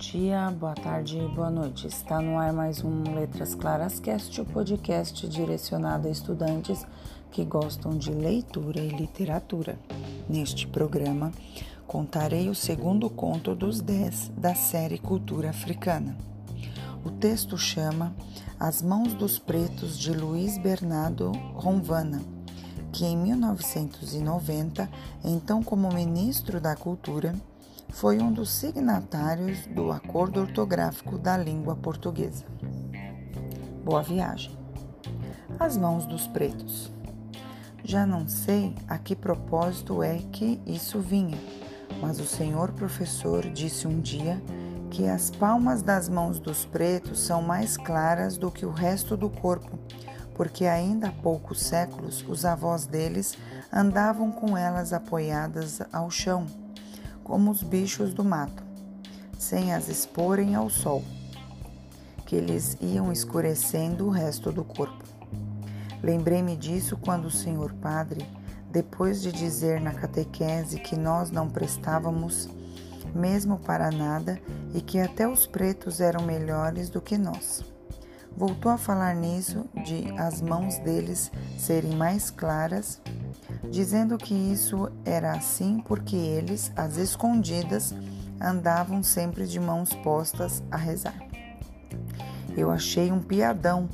dia, boa tarde e boa noite. Está no ar mais um Letras Claras Cast, o podcast direcionado a estudantes que gostam de leitura e literatura. Neste programa, contarei o segundo conto dos dez da série Cultura Africana. O texto chama As Mãos dos Pretos de Luiz Bernardo Ronvana, que em 1990, então como ministro da Cultura, foi um dos signatários do Acordo Ortográfico da Língua Portuguesa. Boa viagem. As mãos dos pretos. Já não sei a que propósito é que isso vinha, mas o senhor professor disse um dia que as palmas das mãos dos pretos são mais claras do que o resto do corpo, porque ainda há poucos séculos os avós deles andavam com elas apoiadas ao chão como os bichos do mato, sem as exporem ao sol, que lhes iam escurecendo o resto do corpo. Lembrei-me disso quando o senhor padre, depois de dizer na catequese que nós não prestávamos mesmo para nada e que até os pretos eram melhores do que nós. Voltou a falar nisso de as mãos deles serem mais claras dizendo que isso era assim porque eles, às escondidas, andavam sempre de mãos postas a rezar. Eu achei um piadão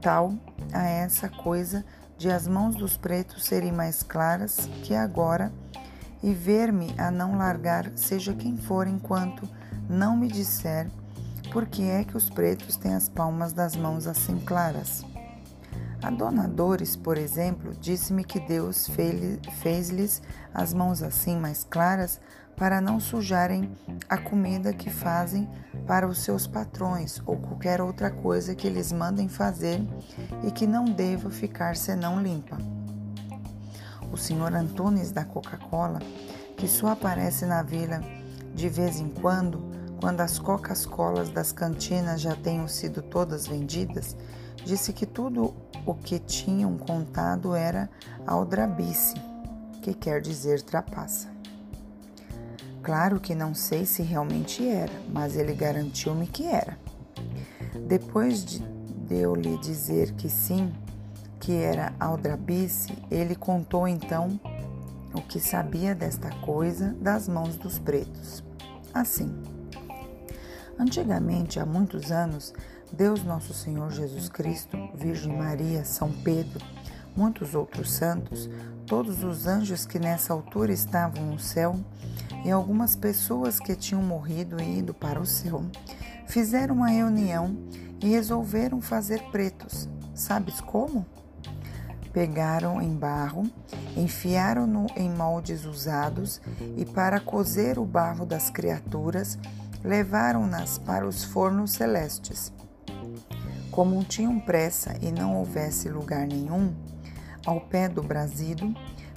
tal a essa coisa de as mãos dos pretos serem mais claras que agora e ver-me a não largar seja quem for enquanto não me disser por que é que os pretos têm as palmas das mãos assim claras. A dona Dores, por exemplo, disse-me que Deus fez-lhes as mãos assim mais claras para não sujarem a comida que fazem para os seus patrões ou qualquer outra coisa que eles mandem fazer e que não deva ficar senão limpa. O senhor Antunes da Coca-Cola, que só aparece na vila de vez em quando, quando as Coca-Colas das cantinas já tenham sido todas vendidas, disse que tudo o que tinham contado era aldrabice, que quer dizer trapaça. Claro que não sei se realmente era, mas ele garantiu-me que era. Depois de, eu lhe dizer que sim, que era aldrabice, ele contou então o que sabia desta coisa das mãos dos pretos. Assim, antigamente, há muitos anos, Deus Nosso Senhor Jesus Cristo, Virgem Maria, São Pedro, muitos outros santos, todos os anjos que nessa altura estavam no céu e algumas pessoas que tinham morrido e ido para o céu, fizeram uma reunião e resolveram fazer pretos. Sabes como? Pegaram em barro, enfiaram-no em moldes usados e, para cozer o barro das criaturas, levaram-nas para os fornos celestes. Como tinham pressa e não houvesse lugar nenhum, ao pé do brasido,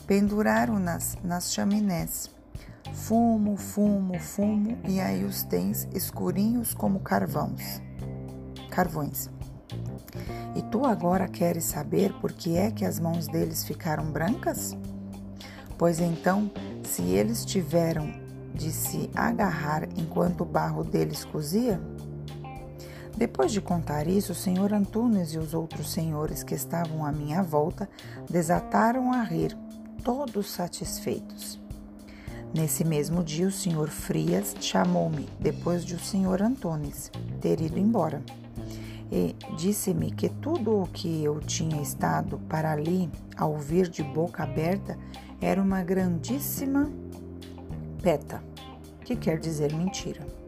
penduraram-nas nas chaminés. Fumo, fumo, fumo, e aí os tens escurinhos como carvões. Carvões. E tu agora queres saber por que é que as mãos deles ficaram brancas? Pois então, se eles tiveram de se agarrar enquanto o barro deles cozia, depois de contar isso, o senhor Antunes e os outros senhores que estavam à minha volta desataram a rir, todos satisfeitos. Nesse mesmo dia, o senhor Frias chamou-me, depois de o senhor Antunes ter ido embora, e disse-me que tudo o que eu tinha estado para ali a ouvir de boca aberta era uma grandíssima peta, que quer dizer mentira.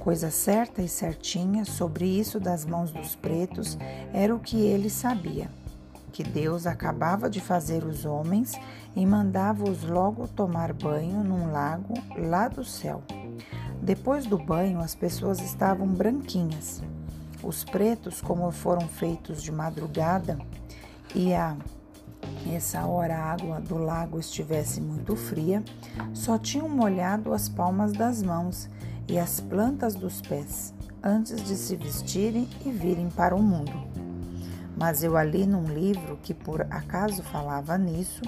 Coisa certa e certinha sobre isso das mãos dos pretos era o que ele sabia: que Deus acabava de fazer os homens e mandava-os logo tomar banho num lago lá do céu. Depois do banho, as pessoas estavam branquinhas. Os pretos, como foram feitos de madrugada e a essa hora a água do lago estivesse muito fria, só tinham molhado as palmas das mãos e as plantas dos pés antes de se vestirem e virem para o mundo. mas eu ali num livro que por acaso falava nisso,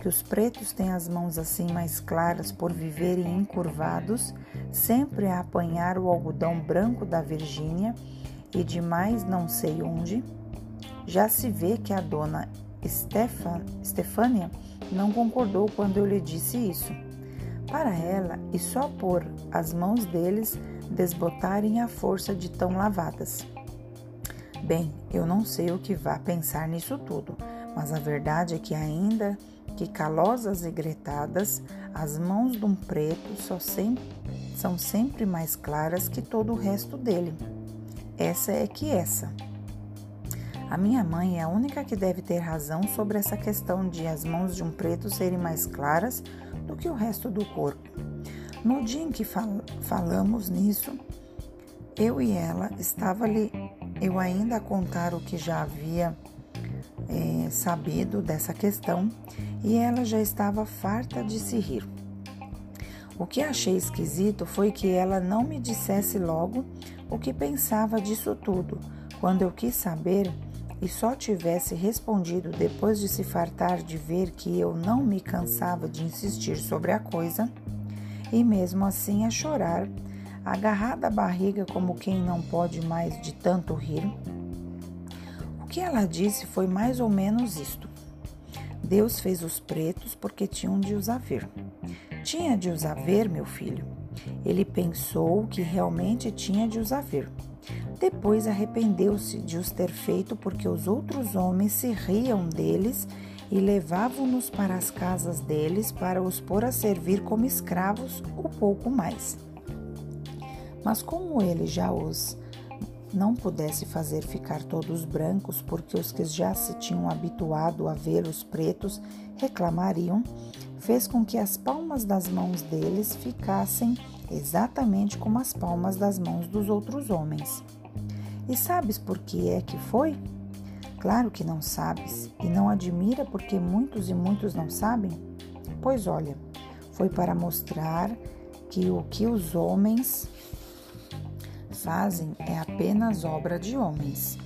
que os pretos têm as mãos assim mais claras por viverem encurvados, sempre a apanhar o algodão branco da Virgínia e de mais não sei onde. Já se vê que a dona Stefan, Stefânia não concordou quando eu lhe disse isso. Para ela, e só por as mãos deles desbotarem a força de tão lavadas. Bem, eu não sei o que vá pensar nisso tudo, mas a verdade é que ainda que calosas e gretadas, as mãos de um preto sempre, são sempre mais claras que todo o resto dele. Essa é que essa. A minha mãe é a única que deve ter razão sobre essa questão de as mãos de um preto serem mais claras do que o resto do corpo. No dia em que fal falamos nisso, eu e ela estava ali, eu ainda a contar o que já havia é, sabido dessa questão e ela já estava farta de se rir. O que achei esquisito foi que ela não me dissesse logo o que pensava disso tudo, quando eu quis saber e só tivesse respondido depois de se fartar de ver que eu não me cansava de insistir sobre a coisa, e mesmo assim a chorar, agarrada à barriga como quem não pode mais de tanto rir. O que ela disse foi mais ou menos isto. Deus fez os pretos porque tinham de os haver. Tinha de os haver, meu filho. Ele pensou que realmente tinha de os haver. Depois arrependeu-se de os ter feito porque os outros homens se riam deles e levavam-nos para as casas deles para os pôr a servir como escravos ou pouco mais. Mas como ele já os não pudesse fazer ficar todos brancos, porque os que já se tinham habituado a vê-los pretos reclamariam, fez com que as palmas das mãos deles ficassem exatamente como as palmas das mãos dos outros homens. E sabes por que é que foi? Claro que não sabes, e não admira porque muitos e muitos não sabem? Pois olha, foi para mostrar que o que os homens fazem é apenas obra de homens.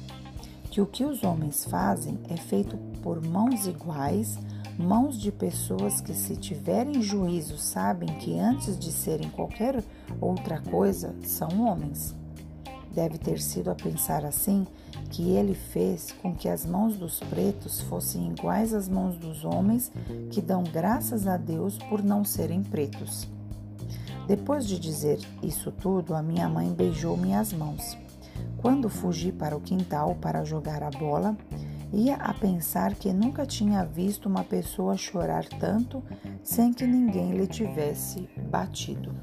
Que o que os homens fazem é feito por mãos iguais, mãos de pessoas que, se tiverem juízo, sabem que antes de serem qualquer outra coisa, são homens. Deve ter sido a pensar assim que ele fez com que as mãos dos pretos fossem iguais às mãos dos homens que dão graças a Deus por não serem pretos. Depois de dizer isso tudo, a minha mãe beijou minhas mãos. Quando fugi para o quintal para jogar a bola, ia a pensar que nunca tinha visto uma pessoa chorar tanto sem que ninguém lhe tivesse batido.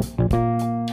Thank you.